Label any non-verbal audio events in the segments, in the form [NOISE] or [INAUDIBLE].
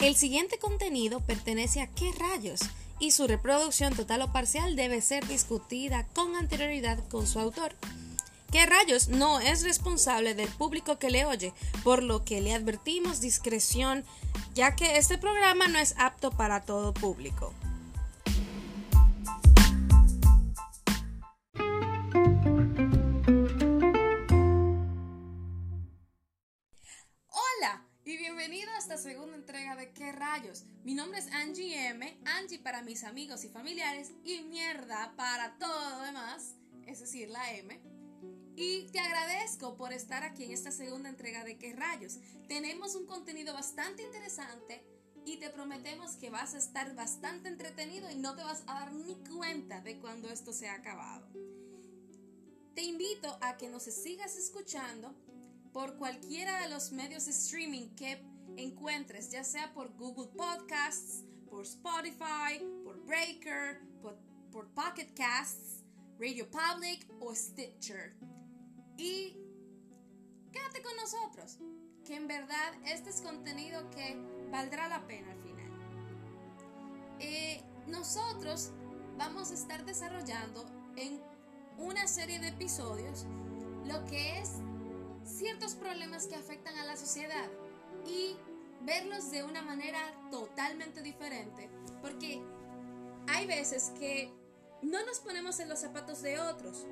El siguiente contenido pertenece a qué rayos y su reproducción total o parcial debe ser discutida con anterioridad con su autor. ¿Qué rayos no es responsable del público que le oye, por lo que le advertimos discreción, ya que este programa no es apto para todo público. Angie para mis amigos y familiares y mierda para todo lo demás, es decir, la M. Y te agradezco por estar aquí en esta segunda entrega de ¿Qué rayos? Tenemos un contenido bastante interesante y te prometemos que vas a estar bastante entretenido y no te vas a dar ni cuenta de cuando esto se ha acabado. Te invito a que nos sigas escuchando por cualquiera de los medios de streaming que encuentres, ya sea por Google Podcasts, por Spotify, por Breaker, por, por Pocket Casts, Radio Public o Stitcher. Y quédate con nosotros, que en verdad este es contenido que valdrá la pena al final. Eh, nosotros vamos a estar desarrollando en una serie de episodios lo que es ciertos problemas que afectan a la sociedad y verlos de una manera totalmente diferente, porque hay veces que no nos ponemos en los zapatos de otros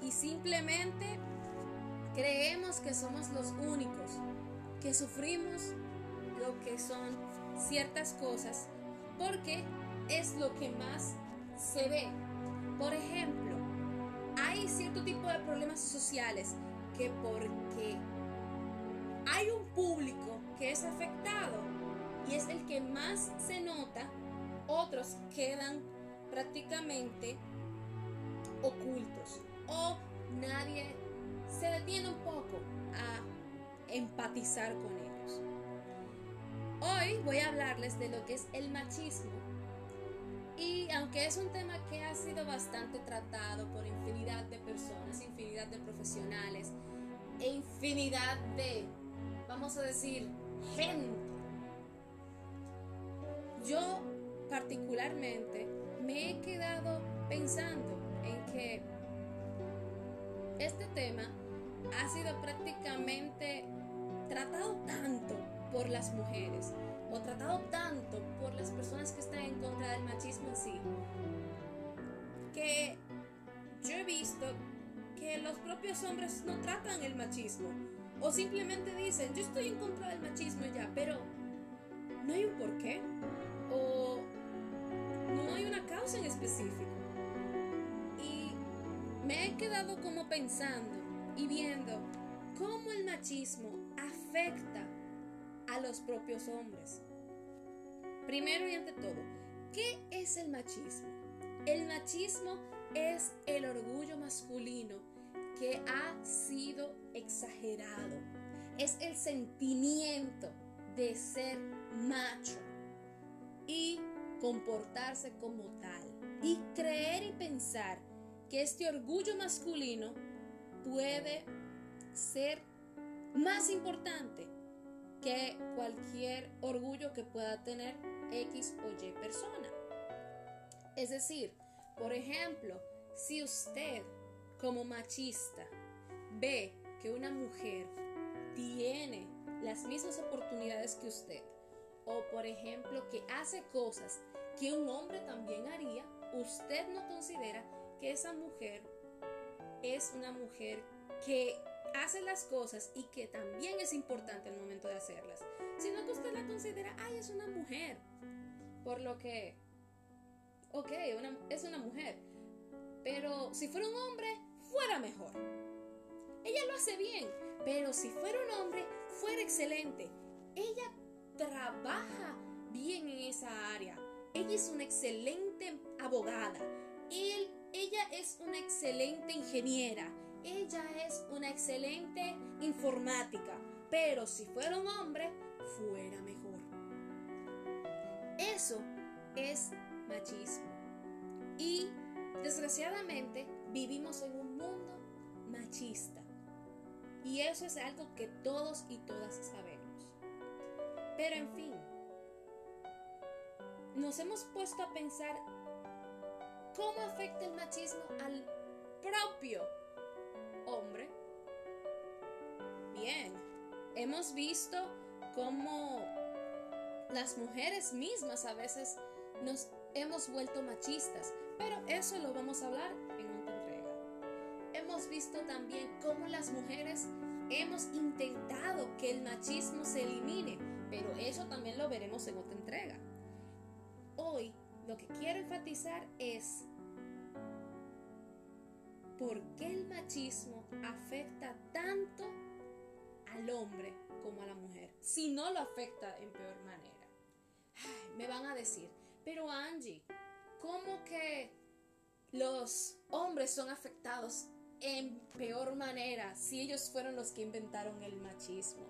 y simplemente creemos que somos los únicos que sufrimos lo que son ciertas cosas porque es lo que más se ve. Por ejemplo, hay cierto tipo de problemas sociales que porque hay un público que es afectado y es el que más se nota, otros quedan prácticamente ocultos o nadie se detiene un poco a empatizar con ellos. Hoy voy a hablarles de lo que es el machismo y aunque es un tema que ha sido bastante tratado por infinidad de personas, infinidad de profesionales e infinidad de, vamos a decir, gente, yo particularmente me he quedado pensando en que este tema ha sido prácticamente tratado tanto por las mujeres o tratado tanto por las personas que están en contra del machismo en sí que yo he visto que los propios hombres no tratan el machismo o simplemente dicen yo estoy en contra del machismo ya pero no hay un porqué o no hay una causa en específico y me he quedado como pensando y viendo cómo el machismo afecta a los propios hombres. Primero y ante todo, ¿qué es el machismo? El machismo es el orgullo masculino que ha sido exagerado. Es el sentimiento de ser macho y comportarse como tal. Y creer y pensar que este orgullo masculino puede ser más importante que cualquier orgullo que pueda tener X o Y persona. Es decir, por ejemplo, si usted como machista ve que una mujer tiene las mismas oportunidades que usted, o por ejemplo que hace cosas que un hombre también haría, usted no considera que esa mujer es una mujer que hace las cosas y que también es importante el momento de hacerlas, sino que usted la considera, ay, es una mujer. Por lo que, ok, es una mujer, pero si fuera un hombre, fuera mejor. Ella lo hace bien, pero si fuera un hombre, fuera excelente. Ella trabaja bien en esa área. Ella es una excelente abogada. Ella es una excelente ingeniera ella es una excelente informática, pero si fuera un hombre, fuera mejor. Eso es machismo. Y desgraciadamente vivimos en un mundo machista. Y eso es algo que todos y todas sabemos. Pero en fin, nos hemos puesto a pensar cómo afecta el machismo al propio hombre. Bien, hemos visto cómo las mujeres mismas a veces nos hemos vuelto machistas, pero eso lo vamos a hablar. Visto también cómo las mujeres hemos intentado que el machismo se elimine, pero eso también lo veremos en otra entrega. Hoy lo que quiero enfatizar es por qué el machismo afecta tanto al hombre como a la mujer, si no lo afecta en peor manera. me van a decir, pero Angie, ¿cómo que los hombres son afectados en peor manera si ellos fueron los que inventaron el machismo?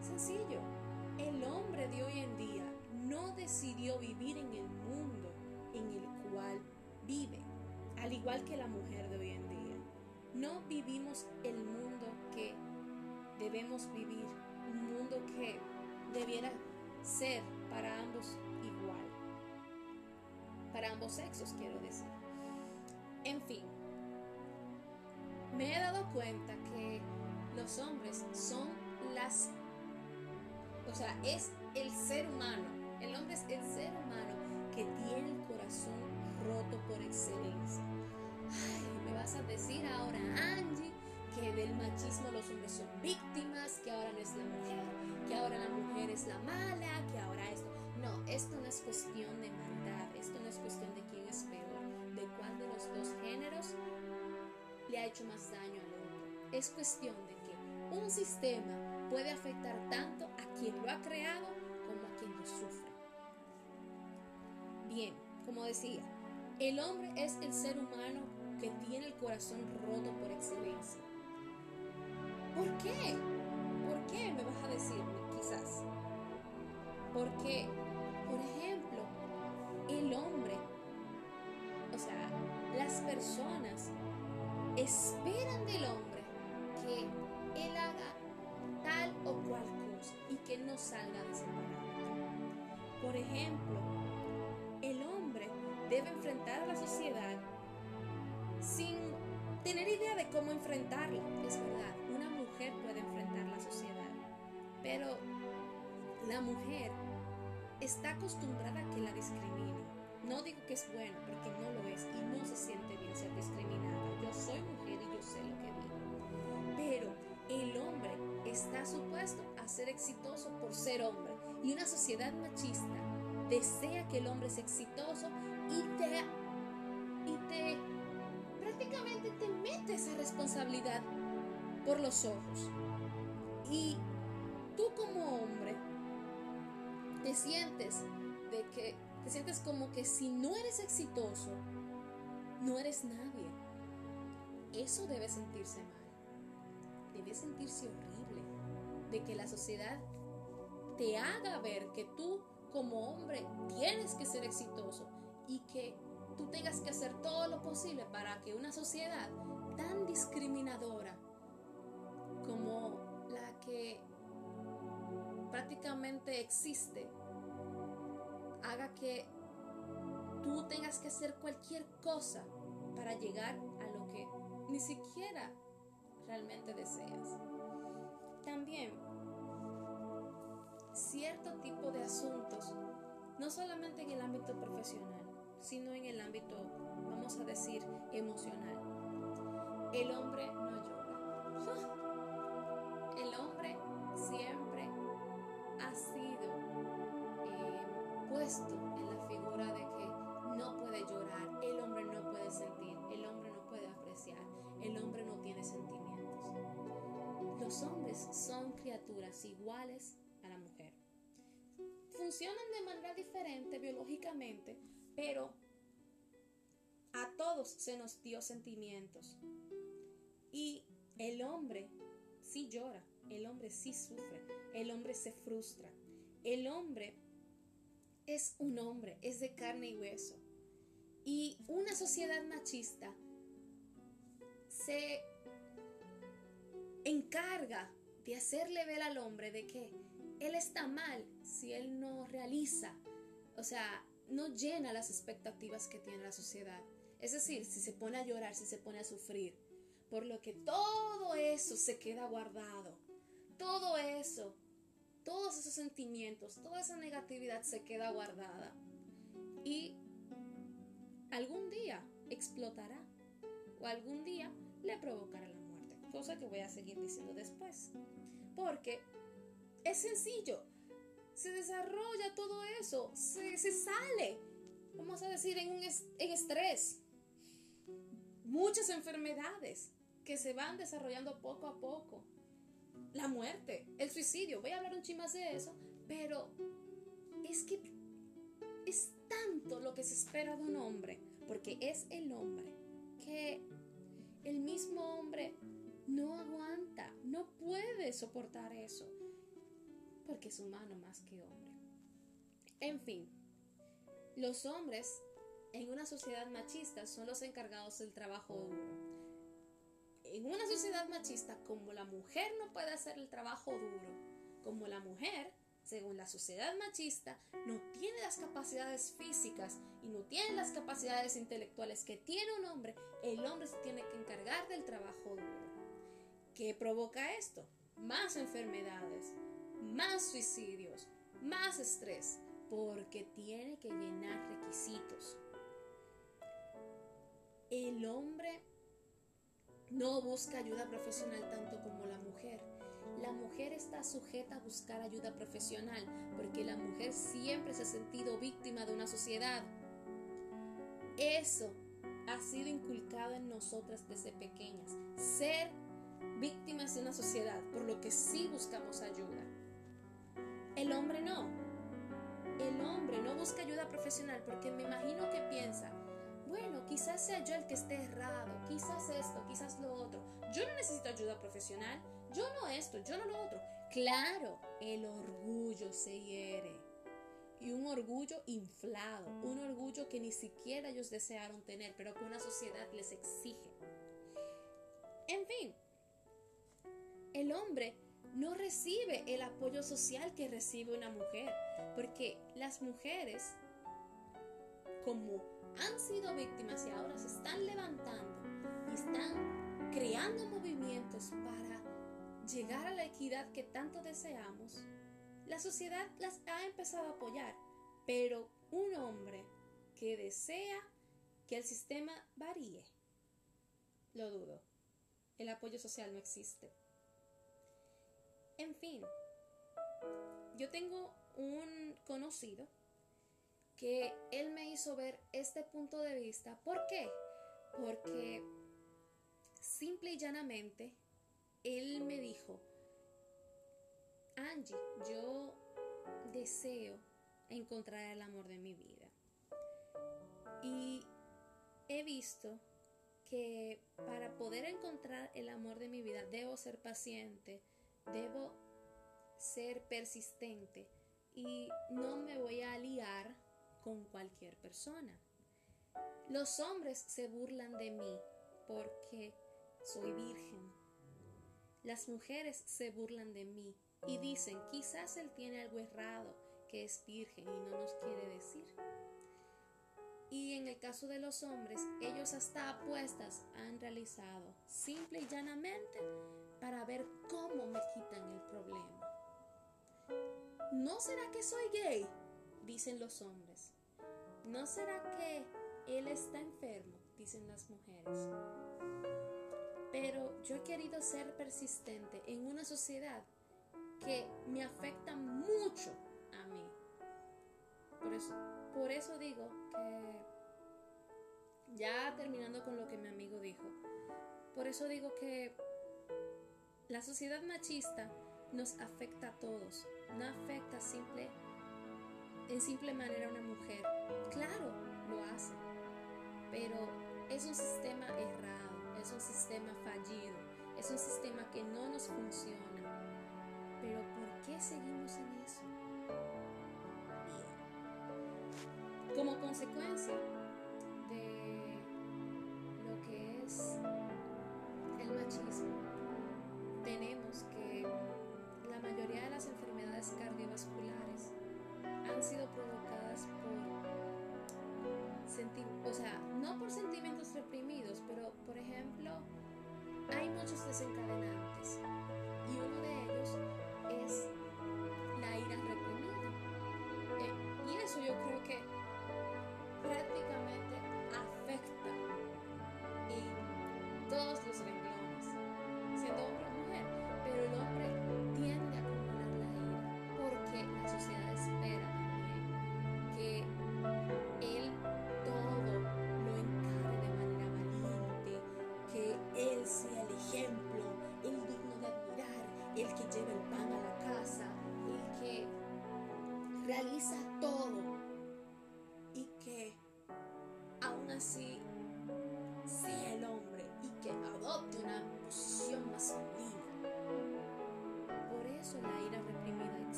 Sencillo, el hombre de hoy en día no decidió vivir en el mundo en el cual vive, al igual que la mujer de hoy en día. No vivimos el mundo que debemos vivir, un mundo que debiera ser para ambos igual. Para ambos sexos, quiero decir. En fin, me he dado cuenta que los hombres son las... O sea, es el ser humano. El hombre es el ser humano que tiene el corazón roto por excelencia. Ay, me vas a decir ahora, Angie, que del machismo los hombres son víctimas, que ahora no es la mujer, que ahora la mujer es la mala, que ahora esto. No, esto no es cuestión de maldad, esto no es cuestión de cuál de los dos géneros le ha hecho más daño al otro. Es cuestión de que un sistema puede afectar tanto a quien lo ha creado como a quien lo sufre. Bien, como decía, el hombre es el ser humano que tiene el corazón roto por excelencia. ¿Por qué? ¿Por qué me vas a decir quizás? Porque, esperan del hombre que él haga tal o cual cosa y que no salga de ese Por ejemplo, el hombre debe enfrentar a la sociedad sin tener idea de cómo enfrentarla. Es verdad, una mujer puede enfrentar la sociedad, pero la mujer está acostumbrada a que la discrimine. No digo que es bueno, porque no lo es y no se siente bien ser discriminada. Yo soy mujer y yo sé lo que digo. Pero el hombre está supuesto a ser exitoso por ser hombre. Y una sociedad machista desea que el hombre sea exitoso y te, y te prácticamente te mete esa responsabilidad por los ojos. Y tú como hombre te sientes de que te sientes como que si no eres exitoso, no eres nadie. Eso debe sentirse mal. Debe sentirse horrible de que la sociedad te haga ver que tú como hombre tienes que ser exitoso y que tú tengas que hacer todo lo posible para que una sociedad tan discriminadora como la que prácticamente existe haga que tú tengas que hacer cualquier cosa para llegar a lo que ni siquiera realmente deseas. También cierto tipo de asuntos, no solamente en el ámbito profesional, sino en el ámbito, vamos a decir, emocional. El hombre no llora. [LAUGHS] El hombre siempre ha sido puesto en la figura de que no puede llorar, el hombre no puede sentir, el hombre no puede apreciar, el hombre no tiene sentimientos. Los hombres son criaturas iguales a la mujer. Funcionan de manera diferente biológicamente, pero a todos se nos dio sentimientos. Y el hombre sí llora, el hombre sí sufre, el hombre se frustra. El hombre es un hombre, es de carne y hueso. Y una sociedad machista se encarga de hacerle ver al hombre de que él está mal si él no realiza, o sea, no llena las expectativas que tiene la sociedad. Es decir, si se pone a llorar, si se pone a sufrir, por lo que todo eso se queda guardado, todo eso, todos esos sentimientos, toda esa negatividad se queda guardada y algún día explotará o algún día le provocará la muerte, cosa que voy a seguir diciendo después, porque es sencillo, se desarrolla todo eso, se, sale, vamos a decir, en, en estrés, muchas enfermedades que se van desarrollando poco a poco. La muerte, el suicidio, voy a hablar un ching más de eso, pero es que es tanto lo que se espera de un hombre, porque es el hombre, que el mismo hombre no aguanta, no puede soportar eso, porque es humano más que hombre. En fin, los hombres en una sociedad machista son los encargados del trabajo duro. En una sociedad machista, como la mujer no puede hacer el trabajo duro, como la mujer, según la sociedad machista, no tiene las capacidades físicas y no tiene las capacidades intelectuales que tiene un hombre, el hombre se tiene que encargar del trabajo duro. ¿Qué provoca esto? Más enfermedades, más suicidios, más estrés, porque tiene que llenar requisitos el hombre no busca ayuda profesional tanto como la mujer. La mujer está sujeta a buscar ayuda profesional porque la mujer siempre se ha sentido víctima de una sociedad. Eso ha sido inculcado en nosotras desde pequeñas. Ser víctimas de una sociedad, por lo que sí buscamos ayuda. El hombre no. El hombre no busca ayuda profesional porque me imagino que piensa, bueno, quizás sea yo el que esté errado, quizás esto, quizás lo otro. Yo no necesito ayuda profesional, yo no esto, yo no lo otro. Claro, el orgullo se hiere. Y un orgullo inflado, un orgullo que ni siquiera ellos desearon tener, pero que una sociedad les exige. En fin, el hombre no recibe el apoyo social que recibe una mujer, porque las mujeres, como han sido víctimas y ahora se están levantando y están creando movimientos para llegar a la equidad que tanto deseamos, la sociedad las ha empezado a apoyar, pero un hombre que desea que el sistema varíe, lo dudo. El apoyo social no existe. En fin, yo tengo un conocido que él me hizo ver este punto de vista. ¿Por qué? Porque simple y llanamente él me dijo, Angie, yo deseo encontrar el amor de mi vida. Y he visto que para poder encontrar el amor de mi vida debo ser paciente, debo ser persistente y no me voy a liar con cualquier persona. Los hombres se burlan de mí porque soy virgen. Las mujeres se burlan de mí y dicen, quizás él tiene algo errado, que es virgen y no nos quiere decir. Y en el caso de los hombres, ellos hasta apuestas han realizado, simple y llanamente, para ver cómo me quitan el problema. ¿No será que soy gay? Dicen los hombres. ¿No será que él está enfermo? Dicen las mujeres. Pero yo he querido ser persistente en una sociedad que me afecta mucho a mí. Por eso, por eso digo que, ya terminando con lo que mi amigo dijo, por eso digo que la sociedad machista nos afecta a todos, no afecta simple en simple manera una mujer. Claro, lo hace, pero es un sistema errado, es un sistema fallido, es un sistema que no nos funciona. Pero ¿por qué seguimos en eso? Como consecuencia de lo que es el machismo, tenemos que la mayoría de las enfermedades han sido provocadas por, senti o sea, no por sentimientos reprimidos, pero por ejemplo, hay muchos desencadenantes y uno de ellos es la ira reprimida. Eh, y eso yo creo que prácticamente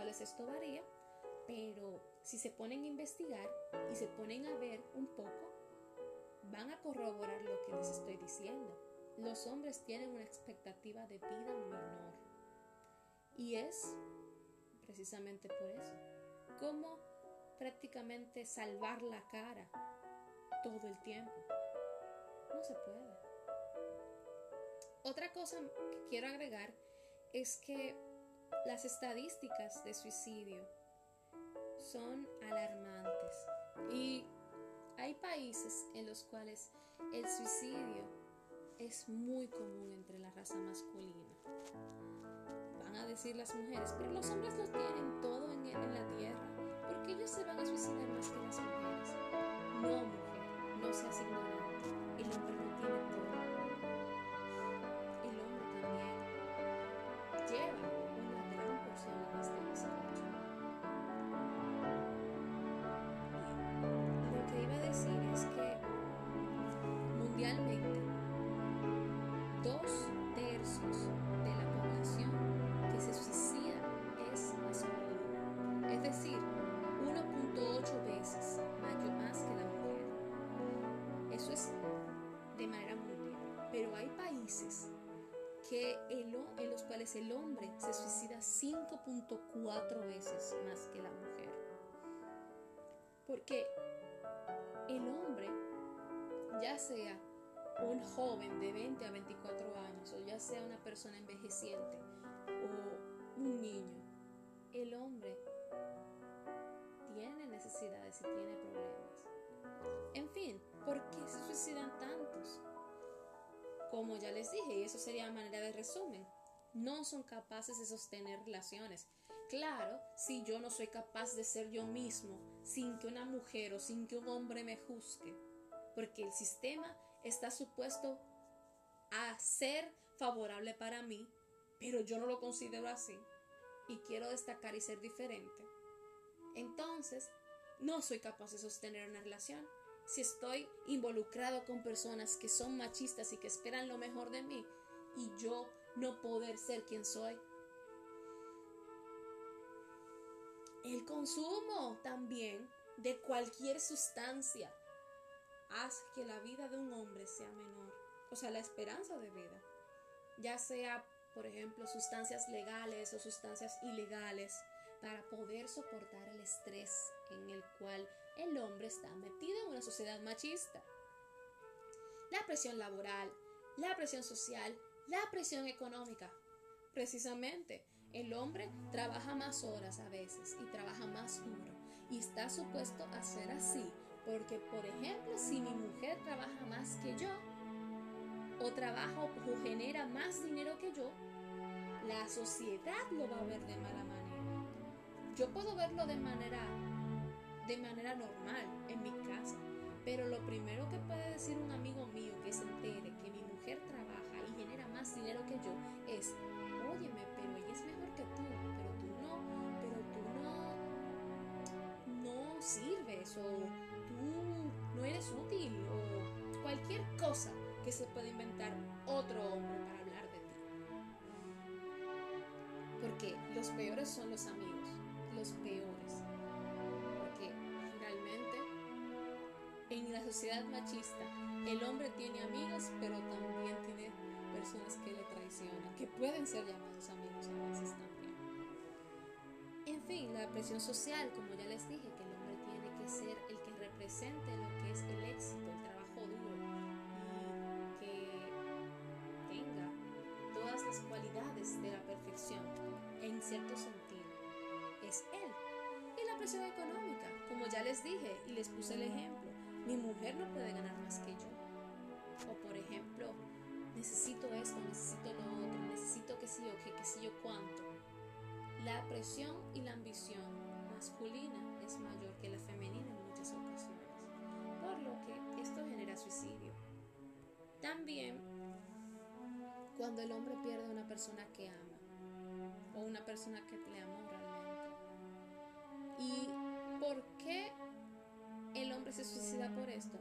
cuales esto varía, pero si se ponen a investigar y se ponen a ver un poco, van a corroborar lo que les estoy diciendo. Los hombres tienen una expectativa de vida menor. Y es precisamente por eso. ¿Cómo prácticamente salvar la cara todo el tiempo? No se puede. Otra cosa que quiero agregar es que las estadísticas de suicidio son alarmantes y hay países en los cuales el suicidio es muy común entre la raza masculina. Van a decir las mujeres, pero los hombres lo tienen todo en, la tierra. ¿Por qué ellos se van a suicidar más que las mujeres? No, mujer, no seas ignorante. El hombre no tiene todo. Países que el, en los cuales el hombre se suicida 5.4 veces más que la mujer. Porque el hombre, ya sea un joven de 20 a 24 años, o ya sea una persona envejeciente, o un niño, el hombre tiene necesidades y tiene problemas. En fin, ¿por qué se suicidan tantos? Como ya les dije, y eso sería manera de resumen, no son capaces de sostener relaciones. Claro, si yo no soy capaz de ser yo mismo sin que una mujer o sin que un hombre me juzgue, porque el sistema está supuesto a ser favorable para mí, pero yo no lo considero así y quiero destacar y ser diferente. Entonces, no soy capaz de sostener una relación. Si estoy involucrado con personas que son machistas y que esperan lo mejor de mí y yo no poder ser quien soy. El consumo también de cualquier sustancia hace que la vida de un hombre sea menor, o sea, la esperanza de vida, ya sea, por ejemplo, sustancias legales o sustancias ilegales, para poder soportar el estrés en el cual el hombre está metido en una sociedad machista. La presión laboral, la presión social, la presión económica. Precisamente, el hombre trabaja más horas a veces y trabaja más duro y está supuesto a ser así porque, por ejemplo, si mi mujer trabaja más que yo, o trabaja o genera más dinero que yo, la sociedad lo va a ver de mala manera. Yo puedo verlo de manera, de manera normal en mi casa, pero lo primero que puede decir un amigo mío que se entere que mi mujer trabaja y genera más dinero que yo es, óyeme, pero ella es mejor que tú, pero tú no, pero tú no, no sirves o tú no eres útil o cualquier cosa que se puede inventar otro hombre para hablar de ti. Porque los peores son los amigos, los peores. En la sociedad machista el hombre tiene amigos, pero también tiene personas que le traicionan, que pueden ser llamados amigos a veces también. En fin, la presión social, como ya les dije, que el hombre tiene que ser el que represente lo que es el éxito, el trabajo duro y que tenga todas las cualidades de la perfección en cierto sentido. Es él. Y la presión económica, como ya les dije y les puse el ejemplo, mi mujer no puede ganar más que yo. O por ejemplo, necesito esto, necesito lo otro, necesito que sí o que, que sí yo cuánto. La presión y la ambición masculina es mayor que la femenina en muchas ocasiones, por lo que esto genera suicidio. También cuando el hombre pierde a una persona que ama o una persona que le amó se suicida por esto?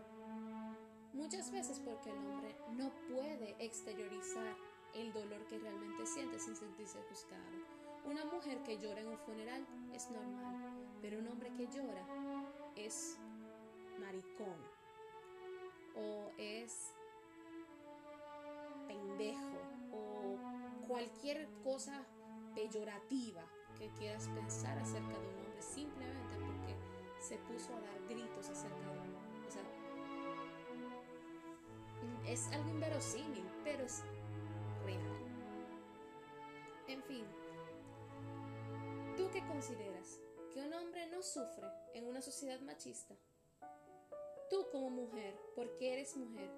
Muchas veces porque el hombre no puede exteriorizar el dolor que realmente siente sin sentirse juzgado. Una mujer que llora en un funeral es normal, pero un hombre que llora es maricón o es pendejo o cualquier cosa peyorativa que quieras pensar acerca de un hombre simplemente se puso a dar gritos acerca de hombre. O sea, es algo inverosímil, pero es real. En fin, ¿tú qué consideras? ¿Que un hombre no sufre en una sociedad machista? Tú como mujer, porque eres mujer,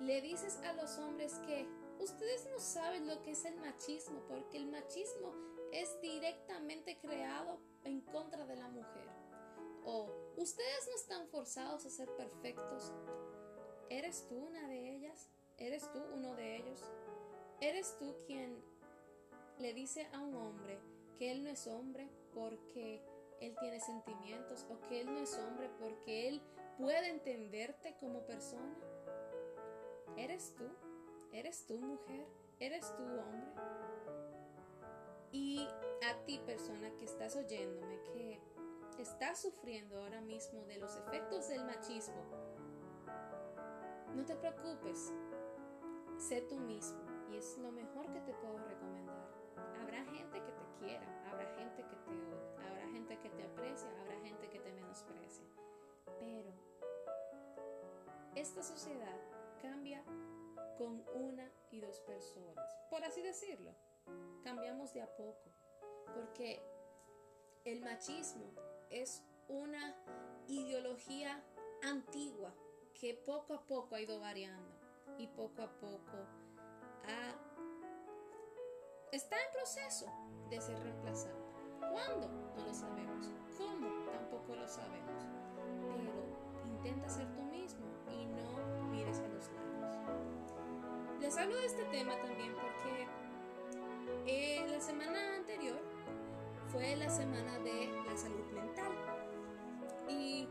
le dices a los hombres que ustedes no saben lo que es el machismo, porque el machismo es directamente creado en contra de la mujer. O ustedes no están forzados a ser perfectos, ¿Eres tú una de ellas? ¿Eres tú uno de ellos? ¿Eres tú quien le dice a un hombre que él no es hombre porque él tiene sentimientos o que él no es hombre porque él puede entenderte como persona? ¿Eres tú? ¿Eres tú mujer? ¿Eres tú hombre? Y a ti persona que estás oyéndome, que estás sufriendo ahora mismo de los efectos del machismo, no te preocupes, sé tú mismo y es lo mejor que te puedo recomendar. Habrá gente que te quiera, habrá gente que te odia, habrá gente que te aprecia, habrá gente que te menosprecia. Pero esta sociedad cambia con una y dos personas, por así decirlo. Cambiamos de a poco, porque el machismo es una ideología antigua que poco a poco ha ido variando y poco a poco está en proceso de ser reemplazado. ¿Cuándo? No lo sabemos. ¿Cómo? Tampoco lo sabemos. Pero intenta ser tú mismo y no mires a los lados. Les hablo de este tema también porque eh, la semana anterior fue la semana de la salud mental. Y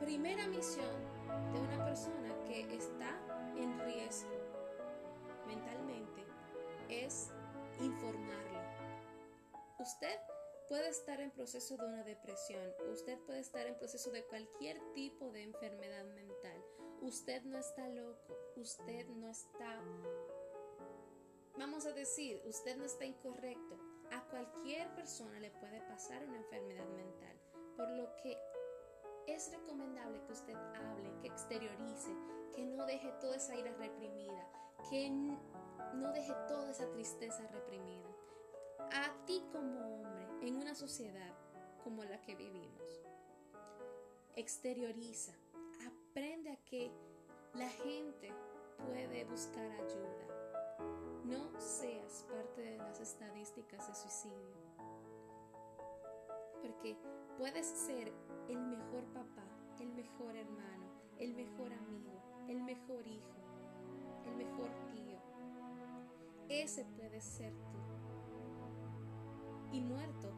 primera misión de una persona que está en riesgo mentalmente es informarlo. Usted puede estar en proceso de una depresión, usted puede estar en proceso de cualquier tipo de enfermedad mental. Usted no está loco, usted no está, vamos a decir, usted no está incorrecto. A cualquier persona le puede pasar una enfermedad mental, por lo que es recomendable que usted hable, que exteriorice, que no deje toda esa ira reprimida, que no deje toda esa tristeza reprimida. A ti como hombre, en una sociedad como la que vivimos, exterioriza, aprende a que la gente puede buscar ayuda. No seas parte de las estadísticas de suicidio. Porque puedes ser el mejor papá, el mejor hermano, el mejor amigo, el mejor hijo, el mejor tío. Ese puede ser tú. Y muerto,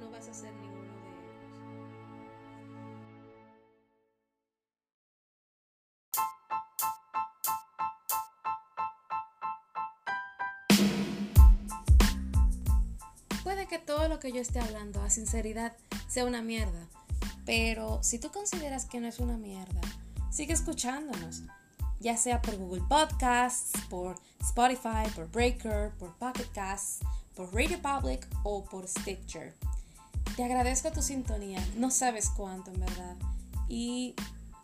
no vas a ser ninguno que todo lo que yo esté hablando a sinceridad sea una mierda, pero si tú consideras que no es una mierda, sigue escuchándonos, ya sea por Google Podcasts, por Spotify, por Breaker, por Pocket Casts, por Radio Public o por Stitcher. Te agradezco tu sintonía, no sabes cuánto en verdad. Y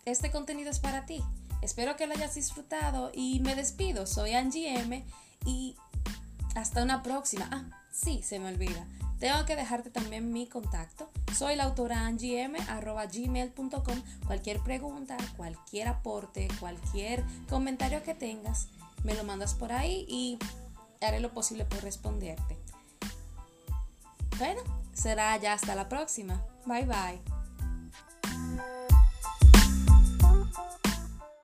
este contenido es para ti. Espero que lo hayas disfrutado y me despido. Soy Angie M y hasta una próxima. Ah, sí, se me olvida. Tengo que dejarte también mi contacto. Soy la autora gmail.com Cualquier pregunta, cualquier aporte, cualquier comentario que tengas, me lo mandas por ahí y haré lo posible por responderte. Bueno, será ya hasta la próxima. Bye bye.